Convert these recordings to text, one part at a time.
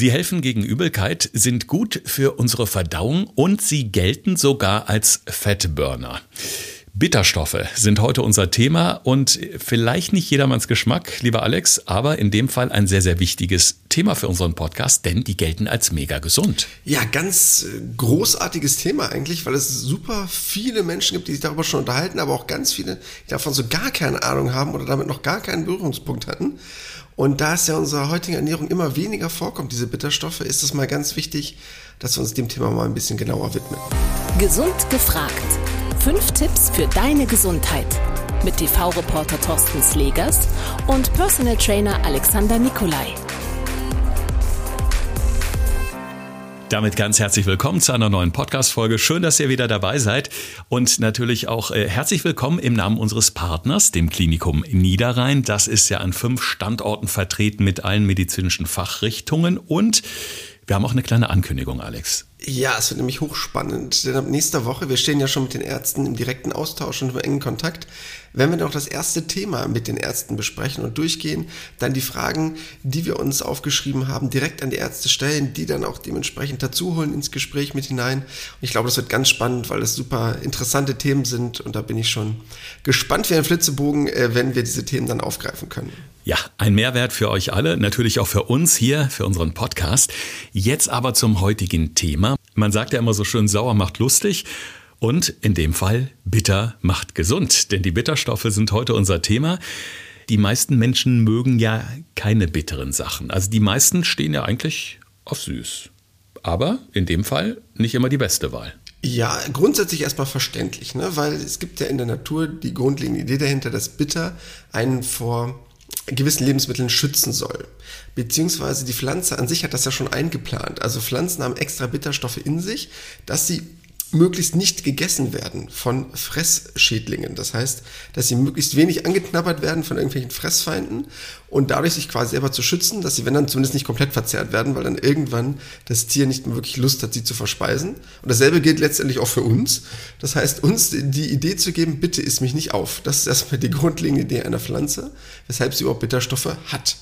Sie helfen gegen Übelkeit, sind gut für unsere Verdauung und sie gelten sogar als Fettburner. Bitterstoffe sind heute unser Thema und vielleicht nicht jedermanns Geschmack, lieber Alex, aber in dem Fall ein sehr, sehr wichtiges Thema für unseren Podcast, denn die gelten als mega gesund. Ja, ganz äh, großartiges Thema eigentlich, weil es super viele Menschen gibt, die sich darüber schon unterhalten, aber auch ganz viele, die davon so gar keine Ahnung haben oder damit noch gar keinen Berührungspunkt hatten. Und da es ja unserer heutigen Ernährung immer weniger vorkommt, diese Bitterstoffe, ist es mal ganz wichtig, dass wir uns dem Thema mal ein bisschen genauer widmen. Gesund gefragt Fünf Tipps für deine Gesundheit mit TV-Reporter Thorsten Slegers und Personal Trainer Alexander Nikolai. Damit ganz herzlich willkommen zu einer neuen Podcast-Folge. Schön, dass ihr wieder dabei seid. Und natürlich auch äh, herzlich willkommen im Namen unseres Partners, dem Klinikum Niederrhein. Das ist ja an fünf Standorten vertreten mit allen medizinischen Fachrichtungen. Und wir haben auch eine kleine Ankündigung, Alex. Ja, es wird nämlich hochspannend, denn ab nächster Woche, wir stehen ja schon mit den Ärzten im direkten Austausch und im engen Kontakt, wenn wir noch das erste Thema mit den Ärzten besprechen und durchgehen, dann die Fragen, die wir uns aufgeschrieben haben, direkt an die Ärzte stellen, die dann auch dementsprechend dazuholen ins Gespräch mit hinein. Und ich glaube, das wird ganz spannend, weil es super interessante Themen sind und da bin ich schon gespannt wie ein Flitzebogen, äh, wenn wir diese Themen dann aufgreifen können. Ja, ein Mehrwert für euch alle, natürlich auch für uns hier, für unseren Podcast. Jetzt aber zum heutigen Thema. Man sagt ja immer so schön, sauer macht lustig. Und in dem Fall, bitter macht gesund. Denn die Bitterstoffe sind heute unser Thema. Die meisten Menschen mögen ja keine bitteren Sachen. Also die meisten stehen ja eigentlich auf süß. Aber in dem Fall nicht immer die beste Wahl. Ja, grundsätzlich erstmal verständlich, ne? weil es gibt ja in der Natur die grundlegende Idee dahinter, dass Bitter einen vor gewissen Lebensmitteln schützen soll. Beziehungsweise die Pflanze an sich hat das ja schon eingeplant. Also Pflanzen haben extra Bitterstoffe in sich, dass sie möglichst nicht gegessen werden von Fressschädlingen. Das heißt, dass sie möglichst wenig angeknabbert werden von irgendwelchen Fressfeinden und dadurch sich quasi selber zu schützen, dass sie, wenn dann zumindest nicht komplett verzehrt werden, weil dann irgendwann das Tier nicht mehr wirklich Lust hat, sie zu verspeisen. Und dasselbe gilt letztendlich auch für uns. Das heißt, uns die Idee zu geben, bitte isst mich nicht auf. Das ist erstmal die grundlegende Idee einer Pflanze, weshalb sie überhaupt Bitterstoffe hat.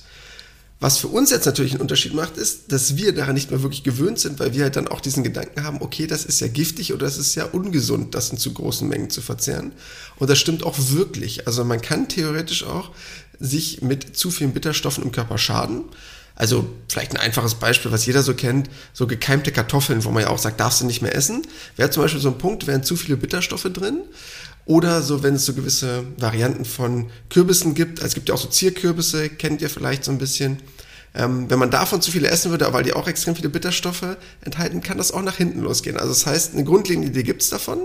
Was für uns jetzt natürlich einen Unterschied macht, ist, dass wir daran nicht mehr wirklich gewöhnt sind, weil wir halt dann auch diesen Gedanken haben, okay, das ist ja giftig oder es ist ja ungesund, das in zu großen Mengen zu verzehren. Und das stimmt auch wirklich. Also man kann theoretisch auch sich mit zu vielen Bitterstoffen im Körper schaden. Also vielleicht ein einfaches Beispiel, was jeder so kennt, so gekeimte Kartoffeln, wo man ja auch sagt, darfst du nicht mehr essen. Wäre zum Beispiel so ein Punkt, wären zu viele Bitterstoffe drin. Oder so, wenn es so gewisse Varianten von Kürbissen gibt. Also es gibt ja auch so Zierkürbisse, kennt ihr vielleicht so ein bisschen. Ähm, wenn man davon zu viele essen würde, weil die auch extrem viele Bitterstoffe enthalten, kann das auch nach hinten losgehen. Also das heißt, eine grundlegende Idee gibt es davon.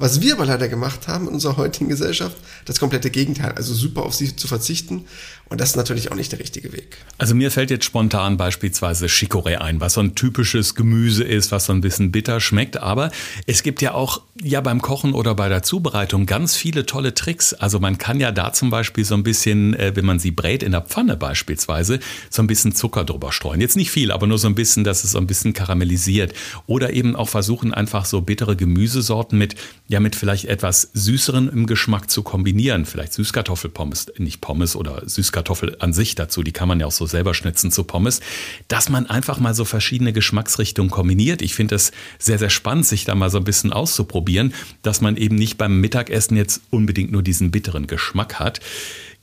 Was wir aber leider gemacht haben in unserer heutigen Gesellschaft, das komplette Gegenteil. Also super auf sie zu verzichten. Und das ist natürlich auch nicht der richtige Weg. Also mir fällt jetzt spontan beispielsweise Chicorée ein, was so ein typisches Gemüse ist, was so ein bisschen bitter schmeckt. Aber es gibt ja auch ja beim Kochen oder bei der Zubereitung ganz viele tolle Tricks. Also man kann ja da zum Beispiel so ein bisschen, äh, wenn man sie brät in der Pfanne beispielsweise, so ein bisschen Zucker drüber streuen. Jetzt nicht viel, aber nur so ein bisschen, dass es so ein bisschen karamellisiert. Oder eben auch versuchen, einfach so bittere Gemüsesorten mit, ja, mit vielleicht etwas süßeren im Geschmack zu kombinieren. Vielleicht Süßkartoffelpommes, nicht Pommes oder Süßkartoffel an sich dazu. Die kann man ja auch so selber schnitzen zu Pommes. Dass man einfach mal so verschiedene Geschmacksrichtungen kombiniert. Ich finde es sehr, sehr spannend, sich da mal so ein bisschen auszuprobieren, dass man eben nicht beim Mittagessen jetzt unbedingt nur diesen bitteren Geschmack hat.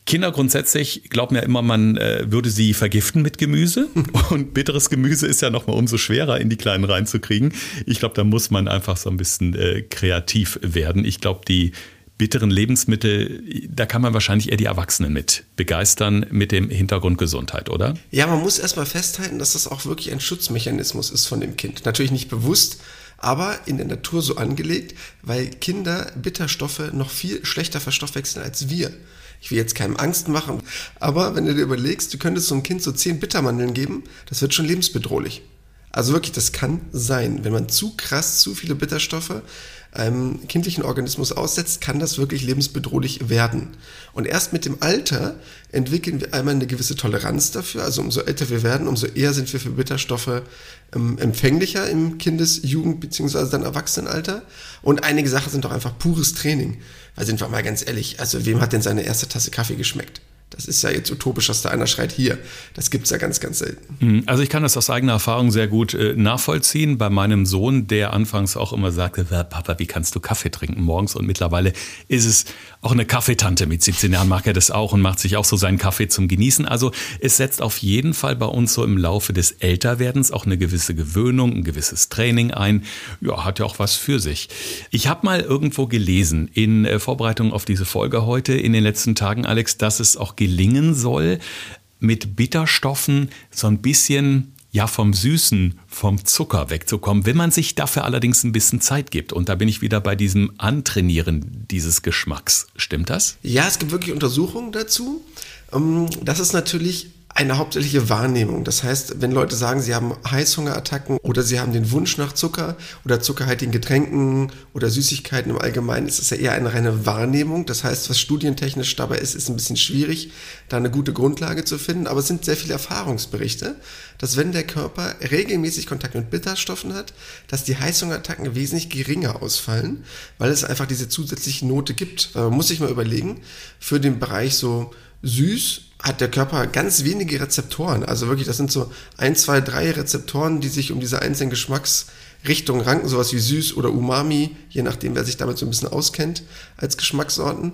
Kinder grundsätzlich glauben ja immer, man äh, würde sie vergiften mit Gemüse. Und bitteres Gemüse ist ja nochmal umso schwerer in die Kleinen reinzukriegen. Ich glaube, da muss man einfach so ein bisschen äh, kreativ werden. Ich glaube, die bitteren Lebensmittel, da kann man wahrscheinlich eher die Erwachsenen mit begeistern mit dem Hintergrund Gesundheit, oder? Ja, man muss erstmal festhalten, dass das auch wirklich ein Schutzmechanismus ist von dem Kind. Natürlich nicht bewusst, aber in der Natur so angelegt, weil Kinder Bitterstoffe noch viel schlechter verstoffwechseln als wir. Ich will jetzt keinem Angst machen, aber wenn du dir überlegst, du könntest so einem Kind so zehn Bittermandeln geben, das wird schon lebensbedrohlich. Also wirklich, das kann sein. Wenn man zu krass zu viele Bitterstoffe einem kindlichen Organismus aussetzt, kann das wirklich lebensbedrohlich werden. Und erst mit dem Alter entwickeln wir einmal eine gewisse Toleranz dafür. Also umso älter wir werden, umso eher sind wir für Bitterstoffe ähm, empfänglicher im Kindes-, Jugend- bzw. dann Erwachsenenalter. Und einige Sachen sind doch einfach pures Training. Weil sind wir mal ganz ehrlich, also wem hat denn seine erste Tasse Kaffee geschmeckt? Das ist ja jetzt utopisch, dass da einer schreit, hier. Das gibt es ja ganz, ganz selten. Mhm. Also ich kann das aus eigener Erfahrung sehr gut äh, nachvollziehen. Bei meinem Sohn, der anfangs auch immer sagte, Papa, wie kannst du Kaffee trinken morgens? Und mittlerweile ist es auch eine Kaffeetante mit 17 Jahren, mag er das auch und macht sich auch so seinen Kaffee zum Genießen. Also es setzt auf jeden Fall bei uns so im Laufe des Älterwerdens auch eine gewisse Gewöhnung, ein gewisses Training ein. Ja, hat ja auch was für sich. Ich habe mal irgendwo gelesen, in äh, Vorbereitung auf diese Folge heute, in den letzten Tagen, Alex, dass es auch gelingen soll, mit Bitterstoffen so ein bisschen ja vom Süßen, vom Zucker wegzukommen, wenn man sich dafür allerdings ein bisschen Zeit gibt. Und da bin ich wieder bei diesem Antrainieren dieses Geschmacks. Stimmt das? Ja, es gibt wirklich Untersuchungen dazu. Ähm, das ist natürlich eine hauptsächliche Wahrnehmung. Das heißt, wenn Leute sagen, sie haben Heißhungerattacken oder sie haben den Wunsch nach Zucker oder zuckerhaltigen Getränken oder Süßigkeiten im Allgemeinen, ist es ja eher eine reine Wahrnehmung. Das heißt, was studientechnisch dabei ist, ist ein bisschen schwierig, da eine gute Grundlage zu finden. Aber es sind sehr viele Erfahrungsberichte, dass wenn der Körper regelmäßig Kontakt mit Bitterstoffen hat, dass die Heißhungerattacken wesentlich geringer ausfallen, weil es einfach diese zusätzliche Note gibt. Man muss sich mal überlegen, für den Bereich so süß hat der Körper ganz wenige Rezeptoren. Also wirklich, das sind so ein, zwei, drei Rezeptoren, die sich um diese einzelnen Geschmacksrichtungen ranken, sowas wie süß oder Umami, je nachdem, wer sich damit so ein bisschen auskennt als Geschmackssorten.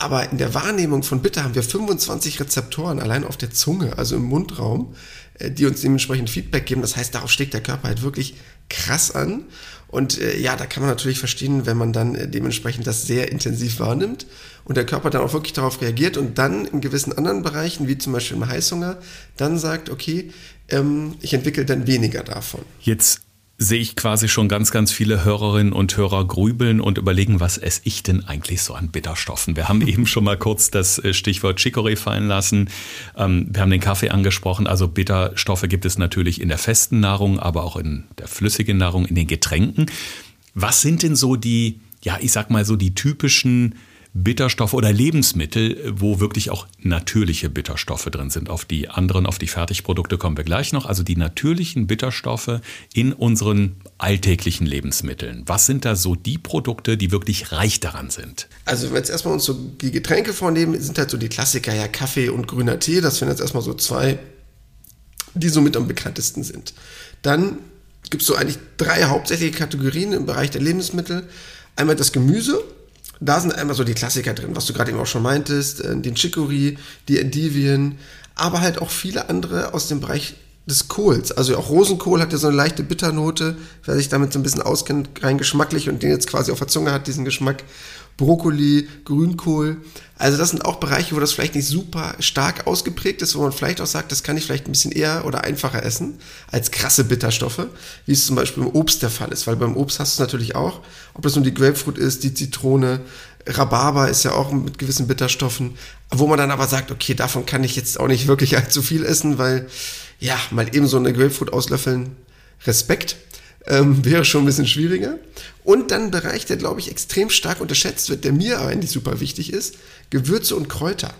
Aber in der Wahrnehmung von Bitter haben wir 25 Rezeptoren allein auf der Zunge, also im Mundraum, äh, die uns dementsprechend Feedback geben. Das heißt, darauf schlägt der Körper halt wirklich krass an. Und äh, ja, da kann man natürlich verstehen, wenn man dann äh, dementsprechend das sehr intensiv wahrnimmt und der Körper dann auch wirklich darauf reagiert und dann in gewissen anderen Bereichen, wie zum Beispiel im Heißhunger, dann sagt, okay, ähm, ich entwickle dann weniger davon. Jetzt sehe ich quasi schon ganz, ganz viele Hörerinnen und Hörer grübeln und überlegen, was esse ich denn eigentlich so an Bitterstoffen? Wir haben eben schon mal kurz das äh, Stichwort Chicorée fallen lassen. Ähm, wir haben den Kaffee angesprochen. Also Bitterstoffe gibt es natürlich in der festen Nahrung, aber auch in der flüssigen Nahrung, in den Getränken. Was sind denn so die, ja, ich sag mal so die typischen Bitterstoffe oder Lebensmittel, wo wirklich auch natürliche Bitterstoffe drin sind. Auf die anderen, auf die Fertigprodukte kommen wir gleich noch. Also die natürlichen Bitterstoffe in unseren alltäglichen Lebensmitteln. Was sind da so die Produkte, die wirklich reich daran sind? Also wenn wir jetzt erstmal uns so die Getränke vornehmen, sind halt so die Klassiker, ja Kaffee und grüner Tee. Das sind jetzt erstmal so zwei, die so mit am bekanntesten sind. Dann gibt es so eigentlich drei hauptsächliche Kategorien im Bereich der Lebensmittel. Einmal das Gemüse, da sind einmal so die Klassiker drin, was du gerade eben auch schon meintest, äh, den Chicory, die Endivien, aber halt auch viele andere aus dem Bereich des Kohls. Also auch Rosenkohl hat ja so eine leichte Bitternote, wer sich damit so ein bisschen auskennt, rein geschmacklich und den jetzt quasi auf der Zunge hat, diesen Geschmack. Brokkoli, Grünkohl. Also das sind auch Bereiche, wo das vielleicht nicht super stark ausgeprägt ist, wo man vielleicht auch sagt, das kann ich vielleicht ein bisschen eher oder einfacher essen als krasse Bitterstoffe, wie es zum Beispiel im Obst der Fall ist. Weil beim Obst hast du es natürlich auch, ob das nun die Grapefruit ist, die Zitrone, Rhabarber ist ja auch mit gewissen Bitterstoffen, wo man dann aber sagt, okay, davon kann ich jetzt auch nicht wirklich allzu viel essen, weil ja, mal eben so eine Grapefruit auslöffeln, Respekt ähm, wäre schon ein bisschen schwieriger. Und dann ein Bereich, der, glaube ich, extrem stark unterschätzt wird, der mir aber eigentlich super wichtig ist, Gewürze und Kräuter.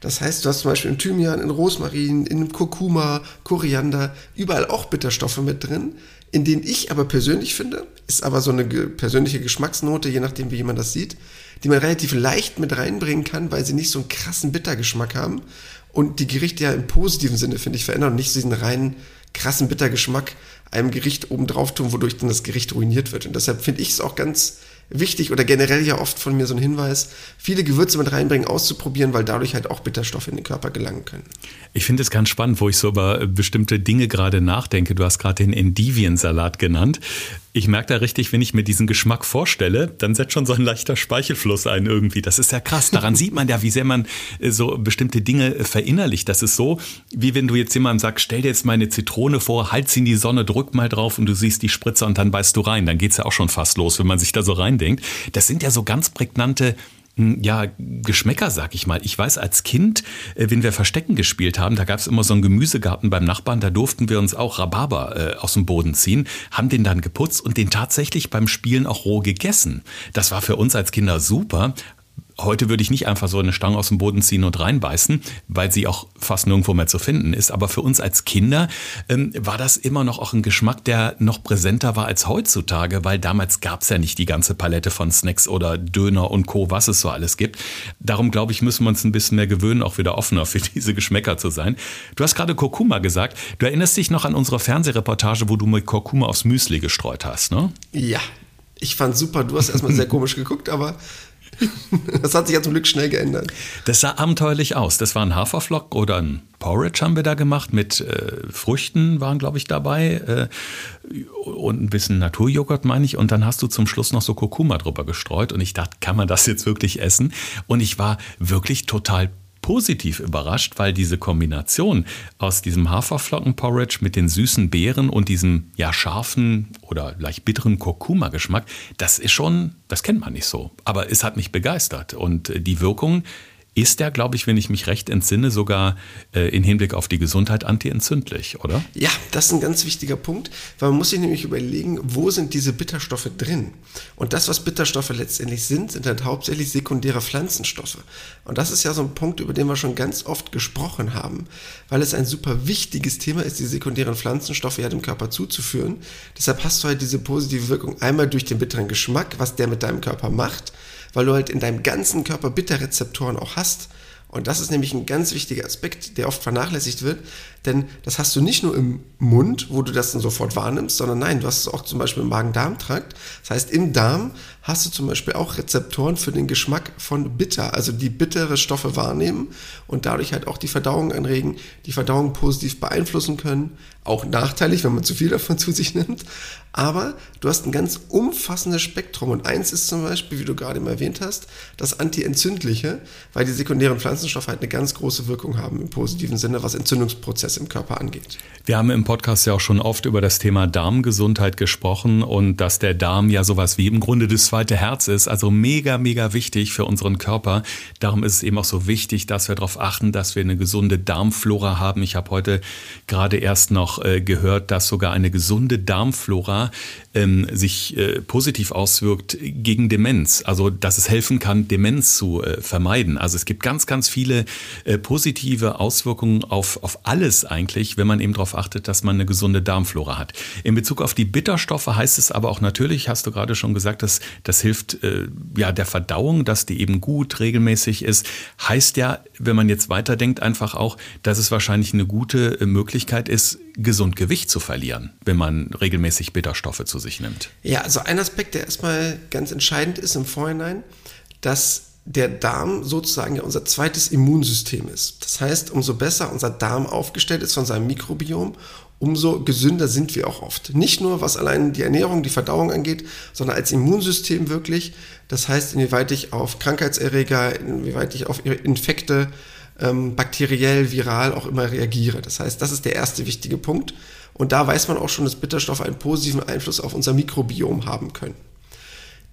Das heißt, du hast zum Beispiel in Thymian, in Rosmarin, in Kurkuma, Koriander, überall auch Bitterstoffe mit drin, in denen ich aber persönlich finde, ist aber so eine persönliche Geschmacksnote, je nachdem, wie jemand das sieht, die man relativ leicht mit reinbringen kann, weil sie nicht so einen krassen Bittergeschmack haben und die Gerichte ja im positiven Sinne, finde ich, verändern und nicht so diesen reinen krassen Bittergeschmack einem Gericht obendrauf tun, wodurch dann das Gericht ruiniert wird. Und deshalb finde ich es auch ganz wichtig oder generell ja oft von mir so ein Hinweis, viele Gewürze mit reinbringen, auszuprobieren, weil dadurch halt auch Bitterstoffe in den Körper gelangen können. Ich finde es ganz spannend, wo ich so über bestimmte Dinge gerade nachdenke. Du hast gerade den Endiviensalat genannt. Ich merke da richtig, wenn ich mir diesen Geschmack vorstelle, dann setzt schon so ein leichter Speichelfluss ein irgendwie. Das ist ja krass. Daran sieht man ja, wie sehr man äh, so bestimmte Dinge äh, verinnerlicht. Das ist so, wie wenn du jetzt jemandem sagst, stell dir jetzt mal eine Zitrone vor, halt sie in die Sonne, drück mal drauf und du siehst die Spritze und dann beißt du rein. Dann geht es ja auch schon fast los, wenn man sich da so reindenkt. Das sind ja so ganz prägnante ja, Geschmäcker, sag ich mal. Ich weiß, als Kind, äh, wenn wir Verstecken gespielt haben, da gab es immer so einen Gemüsegarten beim Nachbarn, da durften wir uns auch Rhabarber äh, aus dem Boden ziehen, haben den dann geputzt und den tatsächlich beim Spielen auch roh gegessen. Das war für uns als Kinder super, Heute würde ich nicht einfach so eine Stange aus dem Boden ziehen und reinbeißen, weil sie auch fast nirgendwo mehr zu finden ist. Aber für uns als Kinder ähm, war das immer noch auch ein Geschmack, der noch präsenter war als heutzutage, weil damals gab es ja nicht die ganze Palette von Snacks oder Döner und Co., was es so alles gibt. Darum glaube ich, müssen wir uns ein bisschen mehr gewöhnen, auch wieder offener für diese Geschmäcker zu sein. Du hast gerade Kurkuma gesagt. Du erinnerst dich noch an unsere Fernsehreportage, wo du mit Kurkuma aufs Müsli gestreut hast, ne? Ja, ich fand super. Du hast erstmal sehr komisch geguckt, aber das hat sich ja zum Glück schnell geändert. Das sah abenteuerlich aus. Das war ein Haferflock oder ein Porridge haben wir da gemacht mit äh, Früchten waren, glaube ich, dabei äh, und ein bisschen Naturjoghurt, meine ich. Und dann hast du zum Schluss noch so Kurkuma drüber gestreut und ich dachte, kann man das jetzt wirklich essen? Und ich war wirklich total positiv überrascht, weil diese Kombination aus diesem Haferflockenporridge mit den süßen Beeren und diesem ja scharfen oder leicht bitteren Kurkuma-Geschmack, das ist schon, das kennt man nicht so. Aber es hat mich begeistert und die Wirkung ist der, glaube ich, wenn ich mich recht entsinne, sogar äh, in Hinblick auf die Gesundheit antientzündlich, oder? Ja, das ist ein ganz wichtiger Punkt, weil man muss sich nämlich überlegen, wo sind diese Bitterstoffe drin? Und das, was Bitterstoffe letztendlich sind, sind halt hauptsächlich sekundäre Pflanzenstoffe. Und das ist ja so ein Punkt, über den wir schon ganz oft gesprochen haben, weil es ein super wichtiges Thema ist, die sekundären Pflanzenstoffe ja dem Körper zuzuführen. Deshalb hast du halt diese positive Wirkung einmal durch den bitteren Geschmack, was der mit deinem Körper macht, weil du halt in deinem ganzen Körper Bitterrezeptoren auch hast. Und das ist nämlich ein ganz wichtiger Aspekt, der oft vernachlässigt wird, denn das hast du nicht nur im Mund, wo du das dann sofort wahrnimmst, sondern nein, du hast es auch zum Beispiel im Magen-Darm-Trakt. Das heißt, im Darm hast du zum Beispiel auch Rezeptoren für den Geschmack von bitter, also die bittere Stoffe wahrnehmen und dadurch halt auch die Verdauung anregen, die Verdauung positiv beeinflussen können. Auch nachteilig, wenn man zu viel davon zu sich nimmt. Aber du hast ein ganz umfassendes Spektrum und eins ist zum Beispiel, wie du gerade mal erwähnt hast, das Antientzündliche, weil die sekundären Pflanzenstoffe halt eine ganz große Wirkung haben im positiven Sinne, was Entzündungsprozesse im Körper angeht. Wir haben im Podcast ja auch schon oft über das Thema Darmgesundheit gesprochen und dass der Darm ja sowas wie im Grunde das zweite Herz ist, also mega, mega wichtig für unseren Körper. Darum ist es eben auch so wichtig, dass wir darauf achten, dass wir eine gesunde Darmflora haben. Ich habe heute gerade erst noch äh, gehört, dass sogar eine gesunde Darmflora ähm, sich äh, positiv auswirkt gegen Demenz. Also, dass es helfen kann, Demenz zu äh, vermeiden. Also, es gibt ganz, ganz viele äh, positive Auswirkungen auf, auf alles eigentlich, wenn man eben darauf achtet, dass man eine gesunde Darmflora hat. In Bezug auf die Bitterstoffe heißt es aber auch natürlich, hast du gerade schon gesagt, dass das hilft äh, ja der Verdauung, dass die eben gut regelmäßig ist. Heißt ja, wenn man jetzt weiterdenkt, einfach auch, dass es wahrscheinlich eine gute Möglichkeit ist, gesund Gewicht zu verlieren, wenn man regelmäßig Bitterstoffe zu sich nimmt. Ja, also ein Aspekt, der erstmal ganz entscheidend ist im Vorhinein, dass der Darm sozusagen ja unser zweites Immunsystem ist. Das heißt, umso besser unser Darm aufgestellt ist von seinem Mikrobiom, umso gesünder sind wir auch oft. Nicht nur was allein die Ernährung, die Verdauung angeht, sondern als Immunsystem wirklich. Das heißt, inwieweit ich auf Krankheitserreger, inwieweit ich auf Infekte ähm, bakteriell, viral auch immer reagiere. Das heißt, das ist der erste wichtige Punkt. Und da weiß man auch schon, dass Bitterstoffe einen positiven Einfluss auf unser Mikrobiom haben können.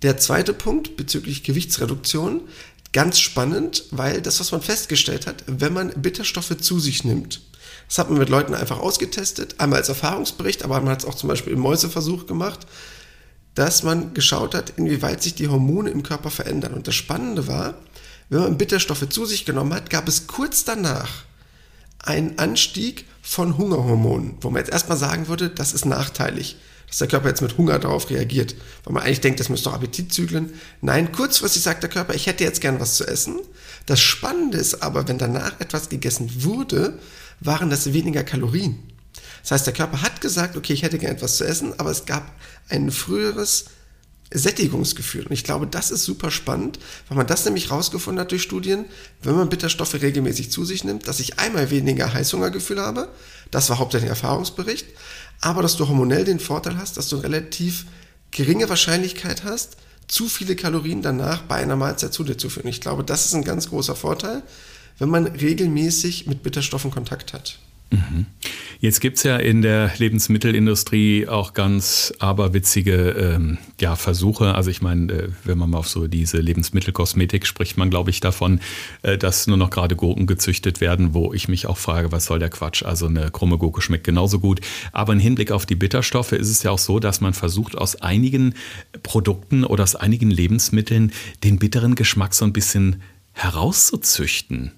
Der zweite Punkt bezüglich Gewichtsreduktion, ganz spannend, weil das, was man festgestellt hat, wenn man Bitterstoffe zu sich nimmt, das hat man mit Leuten einfach ausgetestet, einmal als Erfahrungsbericht, aber man hat es auch zum Beispiel im Mäuseversuch gemacht, dass man geschaut hat, inwieweit sich die Hormone im Körper verändern. Und das Spannende war, Bitterstoffe zu sich genommen hat, gab es kurz danach einen Anstieg von Hungerhormonen, wo man jetzt erstmal sagen würde, das ist nachteilig dass der Körper jetzt mit Hunger darauf reagiert. Weil man eigentlich denkt, das müsste doch Appetit zügeln. Nein, kurzfristig sagt der Körper, ich hätte jetzt gern was zu essen. Das Spannende ist aber, wenn danach etwas gegessen wurde, waren das weniger Kalorien. Das heißt, der Körper hat gesagt, okay, ich hätte gern etwas zu essen, aber es gab ein früheres Sättigungsgefühl. Und ich glaube, das ist super spannend, weil man das nämlich rausgefunden hat durch Studien, wenn man Bitterstoffe regelmäßig zu sich nimmt, dass ich einmal weniger Heißhungergefühl habe. Das war hauptsächlich ein Erfahrungsbericht aber dass du hormonell den Vorteil hast, dass du relativ geringe Wahrscheinlichkeit hast, zu viele Kalorien danach bei einer Mahlzeit zu dir zu führen. Ich glaube, das ist ein ganz großer Vorteil, wenn man regelmäßig mit Bitterstoffen Kontakt hat. Jetzt gibt es ja in der Lebensmittelindustrie auch ganz aberwitzige ähm, ja, Versuche. Also ich meine, äh, wenn man mal auf so diese Lebensmittelkosmetik spricht, man glaube ich davon, äh, dass nur noch gerade Gurken gezüchtet werden, wo ich mich auch frage, was soll der Quatsch? Also eine krumme Gurke schmeckt genauso gut. Aber im Hinblick auf die Bitterstoffe ist es ja auch so, dass man versucht, aus einigen Produkten oder aus einigen Lebensmitteln den bitteren Geschmack so ein bisschen herauszuzüchten.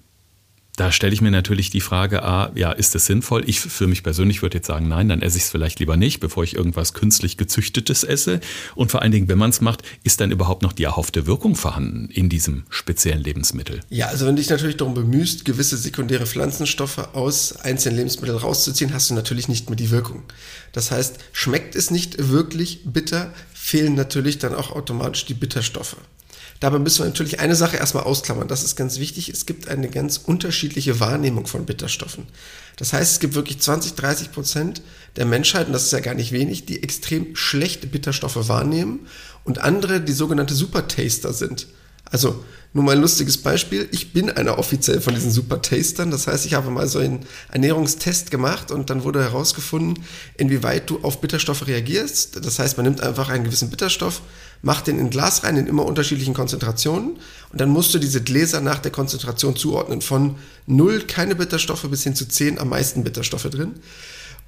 Da stelle ich mir natürlich die Frage, ah, ja, ist das sinnvoll? Ich für mich persönlich würde jetzt sagen, nein, dann esse ich es vielleicht lieber nicht, bevor ich irgendwas künstlich gezüchtetes esse. Und vor allen Dingen, wenn man es macht, ist dann überhaupt noch die erhoffte Wirkung vorhanden in diesem speziellen Lebensmittel? Ja, also wenn du dich natürlich darum bemühst, gewisse sekundäre Pflanzenstoffe aus einzelnen Lebensmitteln rauszuziehen, hast du natürlich nicht mehr die Wirkung. Das heißt, schmeckt es nicht wirklich bitter, fehlen natürlich dann auch automatisch die Bitterstoffe. Dabei müssen wir natürlich eine Sache erstmal ausklammern. Das ist ganz wichtig. Es gibt eine ganz unterschiedliche Wahrnehmung von Bitterstoffen. Das heißt, es gibt wirklich 20, 30 Prozent der Menschheit, und das ist ja gar nicht wenig, die extrem schlechte Bitterstoffe wahrnehmen und andere, die sogenannte Supertaster sind. Also nur mal ein lustiges Beispiel. Ich bin einer offiziell von diesen Super Tastern. Das heißt, ich habe mal so einen Ernährungstest gemacht und dann wurde herausgefunden, inwieweit du auf Bitterstoffe reagierst. Das heißt, man nimmt einfach einen gewissen Bitterstoff, macht den in Glas rein in immer unterschiedlichen Konzentrationen und dann musst du diese Gläser nach der Konzentration zuordnen. Von null keine Bitterstoffe bis hin zu zehn am meisten Bitterstoffe drin.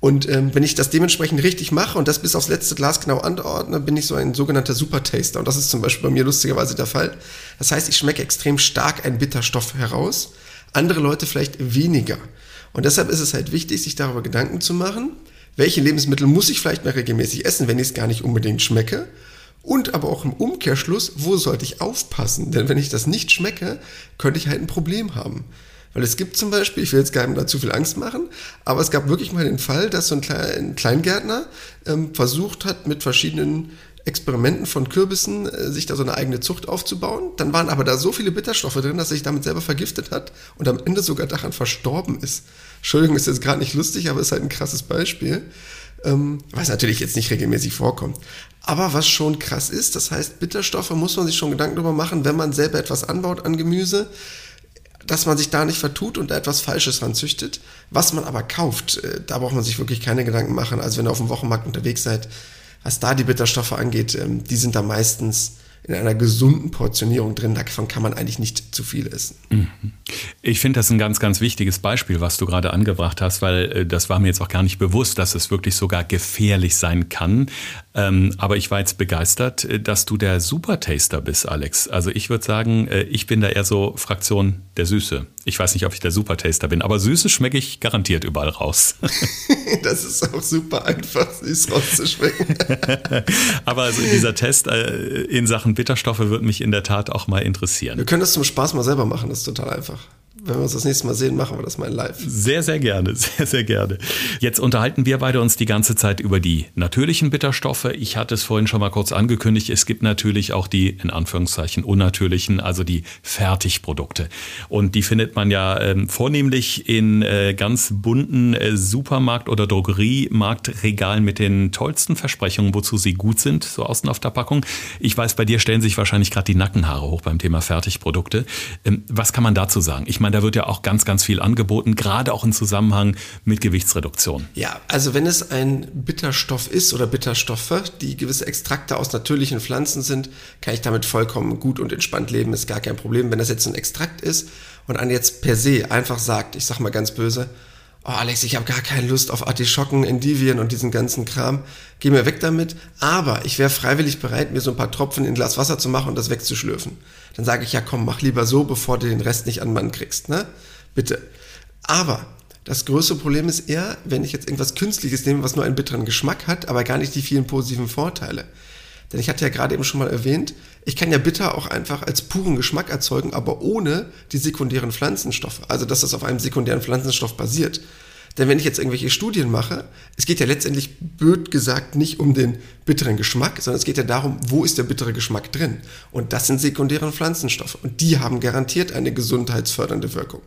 Und ähm, wenn ich das dementsprechend richtig mache und das bis aufs letzte Glas genau anordne, bin ich so ein sogenannter Supertaster. Und das ist zum Beispiel bei mir lustigerweise der Fall. Das heißt, ich schmecke extrem stark einen Bitterstoff heraus, andere Leute vielleicht weniger. Und deshalb ist es halt wichtig, sich darüber Gedanken zu machen, welche Lebensmittel muss ich vielleicht mal regelmäßig essen, wenn ich es gar nicht unbedingt schmecke. Und aber auch im Umkehrschluss, wo sollte ich aufpassen? Denn wenn ich das nicht schmecke, könnte ich halt ein Problem haben. Weil es gibt zum Beispiel, ich will jetzt nicht da zu viel Angst machen, aber es gab wirklich mal den Fall, dass so ein, Kleingärtner ähm, versucht hat, mit verschiedenen Experimenten von Kürbissen äh, sich da so eine eigene Zucht aufzubauen. Dann waren aber da so viele Bitterstoffe drin, dass er sich damit selber vergiftet hat und am Ende sogar daran verstorben ist. Entschuldigung, ist jetzt gerade nicht lustig, aber ist halt ein krasses Beispiel, ähm, was natürlich jetzt nicht regelmäßig vorkommt. Aber was schon krass ist, das heißt, Bitterstoffe muss man sich schon Gedanken darüber machen, wenn man selber etwas anbaut an Gemüse dass man sich da nicht vertut und da etwas Falsches ranzüchtet. Was man aber kauft, äh, da braucht man sich wirklich keine Gedanken machen. Also wenn ihr auf dem Wochenmarkt unterwegs seid, was da die Bitterstoffe angeht, ähm, die sind da meistens in einer gesunden Portionierung drin. Davon kann man eigentlich nicht zu viel essen. Mhm. Ich finde das ein ganz, ganz wichtiges Beispiel, was du gerade angebracht hast, weil äh, das war mir jetzt auch gar nicht bewusst, dass es wirklich sogar gefährlich sein kann. Ähm, aber ich war jetzt begeistert, äh, dass du der Supertaster bist, Alex. Also ich würde sagen, äh, ich bin da eher so Fraktion der Süße. Ich weiß nicht, ob ich der Supertaster bin, aber Süße schmecke ich garantiert überall raus. das ist auch super einfach, süß rauszuschmecken. aber also dieser Test in Sachen Bitterstoffe würde mich in der Tat auch mal interessieren. Wir können das zum Spaß mal selber machen, das ist total einfach wenn wir uns das nächste Mal sehen, machen wir das mal live. Sehr, sehr gerne, sehr, sehr gerne. Jetzt unterhalten wir beide uns die ganze Zeit über die natürlichen Bitterstoffe. Ich hatte es vorhin schon mal kurz angekündigt. Es gibt natürlich auch die, in Anführungszeichen, unnatürlichen, also die Fertigprodukte. Und die findet man ja äh, vornehmlich in äh, ganz bunten äh, Supermarkt- oder Drogeriemarktregalen mit den tollsten Versprechungen, wozu sie gut sind, so außen auf der Packung. Ich weiß, bei dir stellen sich wahrscheinlich gerade die Nackenhaare hoch beim Thema Fertigprodukte. Ähm, was kann man dazu sagen? Ich meine, meine, da wird ja auch ganz, ganz viel angeboten, gerade auch im Zusammenhang mit Gewichtsreduktion. Ja, also wenn es ein Bitterstoff ist oder Bitterstoffe, die gewisse Extrakte aus natürlichen Pflanzen sind, kann ich damit vollkommen gut und entspannt leben, ist gar kein Problem. Wenn das jetzt ein Extrakt ist und an jetzt per se einfach sagt, ich sag mal ganz böse, oh Alex, ich habe gar keine Lust auf Artischocken, Endivien und diesen ganzen Kram, geh mir weg damit, aber ich wäre freiwillig bereit, mir so ein paar Tropfen in ein Glas Wasser zu machen und das wegzuschlürfen. Dann sage ich, ja komm, mach lieber so, bevor du den Rest nicht an Mann kriegst, ne? Bitte. Aber das größte Problem ist eher, wenn ich jetzt irgendwas Künstliches nehme, was nur einen bitteren Geschmack hat, aber gar nicht die vielen positiven Vorteile. Denn ich hatte ja gerade eben schon mal erwähnt, ich kann ja Bitter auch einfach als puren Geschmack erzeugen, aber ohne die sekundären Pflanzenstoffe. Also, dass das auf einem sekundären Pflanzenstoff basiert. Denn wenn ich jetzt irgendwelche Studien mache, es geht ja letztendlich, blöd gesagt, nicht um den bitteren Geschmack, sondern es geht ja darum, wo ist der bittere Geschmack drin. Und das sind sekundäre Pflanzenstoffe. Und die haben garantiert eine gesundheitsfördernde Wirkung.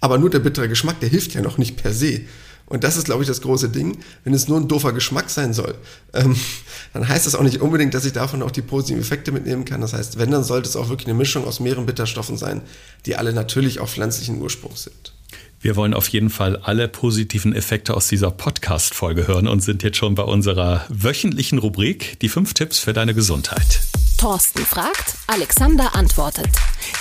Aber nur der bittere Geschmack, der hilft ja noch nicht per se. Und das ist, glaube ich, das große Ding. Wenn es nur ein doofer Geschmack sein soll, ähm, dann heißt das auch nicht unbedingt, dass ich davon auch die positiven Effekte mitnehmen kann. Das heißt, wenn, dann sollte es auch wirklich eine Mischung aus mehreren Bitterstoffen sein, die alle natürlich auch pflanzlichen Ursprungs sind. Wir wollen auf jeden Fall alle positiven Effekte aus dieser Podcast-Folge hören und sind jetzt schon bei unserer wöchentlichen Rubrik, die fünf Tipps für deine Gesundheit. Thorsten fragt, Alexander antwortet.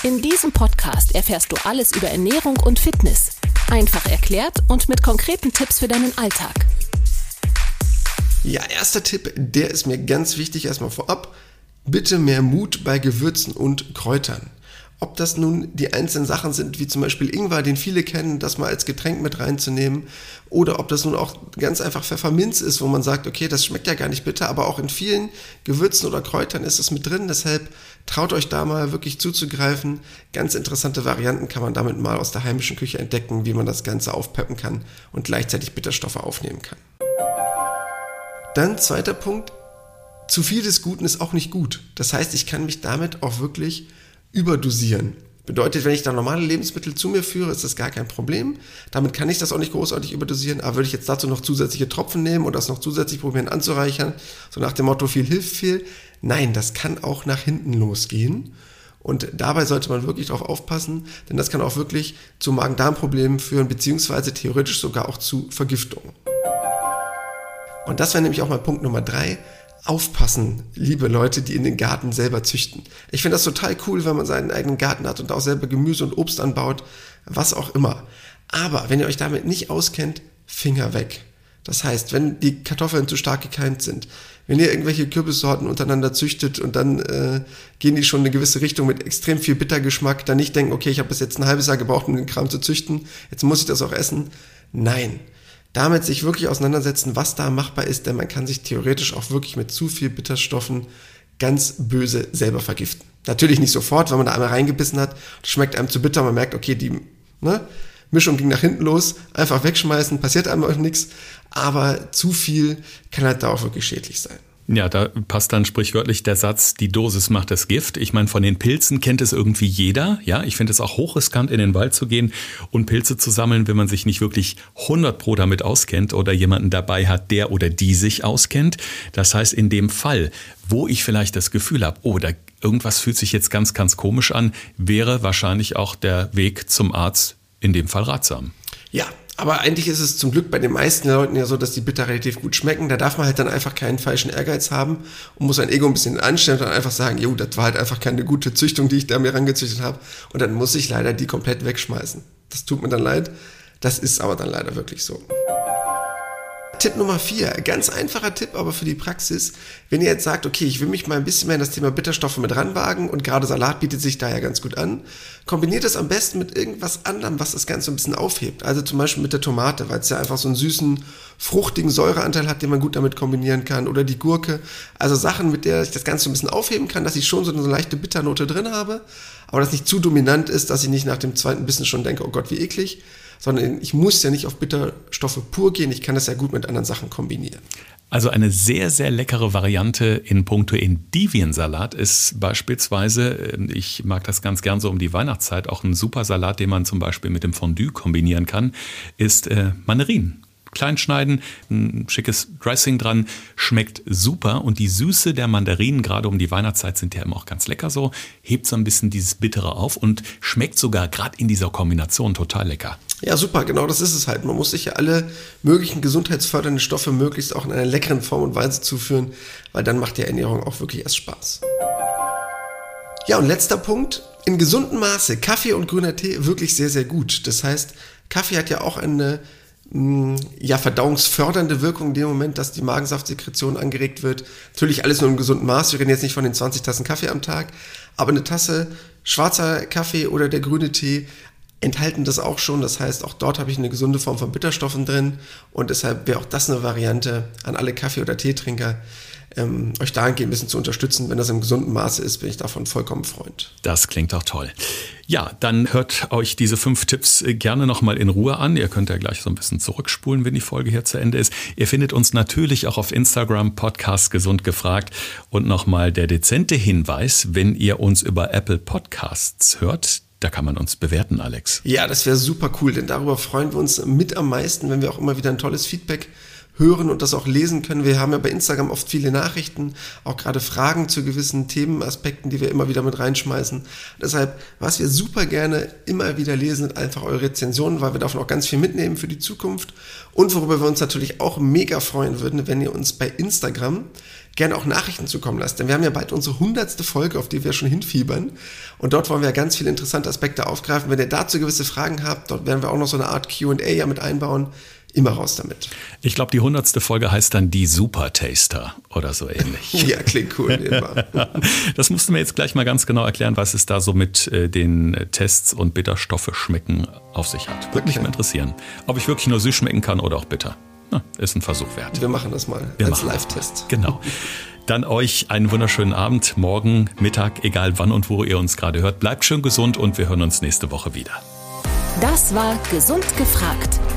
In diesem Podcast erfährst du alles über Ernährung und Fitness. Einfach erklärt und mit konkreten Tipps für deinen Alltag. Ja, erster Tipp, der ist mir ganz wichtig erstmal vorab. Bitte mehr Mut bei Gewürzen und Kräutern. Ob das nun die einzelnen Sachen sind, wie zum Beispiel Ingwer, den viele kennen, das mal als Getränk mit reinzunehmen, oder ob das nun auch ganz einfach Pfefferminz ist, wo man sagt, okay, das schmeckt ja gar nicht bitter, aber auch in vielen Gewürzen oder Kräutern ist es mit drin. Deshalb traut euch da mal wirklich zuzugreifen. Ganz interessante Varianten kann man damit mal aus der heimischen Küche entdecken, wie man das Ganze aufpeppen kann und gleichzeitig Bitterstoffe aufnehmen kann. Dann zweiter Punkt, zu viel des Guten ist auch nicht gut. Das heißt, ich kann mich damit auch wirklich überdosieren. Bedeutet, wenn ich da normale Lebensmittel zu mir führe, ist das gar kein Problem. Damit kann ich das auch nicht großartig überdosieren. Aber würde ich jetzt dazu noch zusätzliche Tropfen nehmen und das noch zusätzlich probieren anzureichern, so nach dem Motto viel hilft viel, nein, das kann auch nach hinten losgehen. Und dabei sollte man wirklich darauf aufpassen, denn das kann auch wirklich zu Magen-Darm-Problemen führen, beziehungsweise theoretisch sogar auch zu Vergiftungen. Und das wäre nämlich auch mal Punkt Nummer drei aufpassen, liebe Leute, die in den Garten selber züchten. Ich finde das total cool, wenn man seinen eigenen Garten hat und auch selber Gemüse und Obst anbaut, was auch immer. Aber wenn ihr euch damit nicht auskennt, Finger weg. Das heißt, wenn die Kartoffeln zu stark gekeimt sind, wenn ihr irgendwelche Kürbissorten untereinander züchtet und dann äh, gehen die schon in eine gewisse Richtung mit extrem viel Bittergeschmack, dann nicht denken, okay, ich habe bis jetzt ein halbes Jahr gebraucht, um den Kram zu züchten, jetzt muss ich das auch essen. Nein, damit sich wirklich auseinandersetzen, was da machbar ist, denn man kann sich theoretisch auch wirklich mit zu viel Bitterstoffen ganz böse selber vergiften. Natürlich nicht sofort, wenn man da einmal reingebissen hat, schmeckt einem zu bitter, man merkt, okay, die ne, Mischung ging nach hinten los, einfach wegschmeißen, passiert einem auch nichts, aber zu viel kann halt da auch wirklich schädlich sein. Ja, da passt dann sprichwörtlich der Satz, die Dosis macht das Gift. Ich meine, von den Pilzen kennt es irgendwie jeder. Ja, ich finde es auch hochriskant, in den Wald zu gehen und Pilze zu sammeln, wenn man sich nicht wirklich 100 pro damit auskennt oder jemanden dabei hat, der oder die sich auskennt. Das heißt, in dem Fall, wo ich vielleicht das Gefühl habe, oh, da irgendwas fühlt sich jetzt ganz, ganz komisch an, wäre wahrscheinlich auch der Weg zum Arzt in dem Fall ratsam. Ja, aber eigentlich ist es zum Glück bei den meisten Leuten ja so, dass die Bitter relativ gut schmecken. Da darf man halt dann einfach keinen falschen Ehrgeiz haben und muss sein Ego ein bisschen anstellen und dann einfach sagen, jo, das war halt einfach keine gute Züchtung, die ich da mir rangezüchtet habe. Und dann muss ich leider die komplett wegschmeißen. Das tut mir dann leid. Das ist aber dann leider wirklich so. Tipp Nummer vier, ganz einfacher Tipp, aber für die Praxis. Wenn ihr jetzt sagt, okay, ich will mich mal ein bisschen mehr in das Thema Bitterstoffe mit ranwagen und gerade Salat bietet sich da ja ganz gut an, kombiniert es am besten mit irgendwas anderem, was das Ganze ein bisschen aufhebt. Also zum Beispiel mit der Tomate, weil es ja einfach so einen süßen, fruchtigen Säureanteil hat, den man gut damit kombinieren kann. Oder die Gurke. Also Sachen, mit der ich das Ganze ein bisschen aufheben kann, dass ich schon so eine leichte Bitternote drin habe, aber das nicht zu dominant ist, dass ich nicht nach dem zweiten Bissen schon denke, oh Gott, wie eklig sondern ich muss ja nicht auf Bitterstoffe pur gehen, ich kann das ja gut mit anderen Sachen kombinieren. Also eine sehr, sehr leckere Variante in puncto Endiviensalat ist beispielsweise, äh, ich mag das ganz gern so um die Weihnachtszeit, auch ein super Salat, den man zum Beispiel mit dem Fondue kombinieren kann, ist äh, Mandarinen klein schneiden, ein schickes Dressing dran, schmeckt super und die Süße der Mandarinen, gerade um die Weihnachtszeit, sind ja immer auch ganz lecker so, hebt so ein bisschen dieses Bittere auf und schmeckt sogar gerade in dieser Kombination total lecker. Ja, super, genau das ist es halt. Man muss sich ja alle möglichen gesundheitsfördernden Stoffe möglichst auch in einer leckeren Form und Weise zuführen, weil dann macht die Ernährung auch wirklich erst Spaß. Ja, und letzter Punkt. In gesundem Maße Kaffee und grüner Tee wirklich sehr, sehr gut. Das heißt, Kaffee hat ja auch eine ja, verdauungsfördernde Wirkung in dem Moment, dass die Magensaftsekretion angeregt wird. Natürlich alles nur im gesunden Maß. Wir reden jetzt nicht von den 20 Tassen Kaffee am Tag, aber eine Tasse schwarzer Kaffee oder der grüne Tee enthalten das auch schon. Das heißt, auch dort habe ich eine gesunde Form von Bitterstoffen drin und deshalb wäre auch das eine Variante an alle Kaffee- oder Teetrinker ähm, euch dahingehend ein bisschen zu unterstützen. Wenn das im gesunden Maße ist, bin ich davon vollkommen Freund. Das klingt doch toll. Ja, dann hört euch diese fünf Tipps äh, gerne nochmal in Ruhe an. Ihr könnt ja gleich so ein bisschen zurückspulen, wenn die Folge hier zu Ende ist. Ihr findet uns natürlich auch auf Instagram, Podcast Gesund gefragt. Und nochmal der dezente Hinweis, wenn ihr uns über Apple Podcasts hört, da kann man uns bewerten, Alex. Ja, das wäre super cool, denn darüber freuen wir uns mit am meisten, wenn wir auch immer wieder ein tolles Feedback hören und das auch lesen können. Wir haben ja bei Instagram oft viele Nachrichten, auch gerade Fragen zu gewissen Themenaspekten, die wir immer wieder mit reinschmeißen. Deshalb, was wir super gerne immer wieder lesen, sind einfach eure Rezensionen, weil wir davon auch ganz viel mitnehmen für die Zukunft. Und worüber wir uns natürlich auch mega freuen würden, wenn ihr uns bei Instagram gerne auch Nachrichten zukommen lasst. Denn wir haben ja bald unsere hundertste Folge, auf die wir schon hinfiebern. Und dort wollen wir ganz viele interessante Aspekte aufgreifen. Wenn ihr dazu gewisse Fragen habt, dort werden wir auch noch so eine Art QA ja mit einbauen immer raus damit. Ich glaube, die hundertste Folge heißt dann die Super Taster oder so ähnlich. ja, klingt cool. das musst du mir jetzt gleich mal ganz genau erklären, was es da so mit äh, den Tests und Bitterstoffe schmecken auf sich hat. Würde okay. mich mal interessieren, ob ich wirklich nur süß schmecken kann oder auch bitter. Na, ist ein Versuch wert. Wir machen das mal Wir als Live-Test. Genau. Dann euch einen wunderschönen Abend, morgen, Mittag, egal wann und wo ihr uns gerade hört. Bleibt schön gesund und wir hören uns nächste Woche wieder. Das war Gesund gefragt.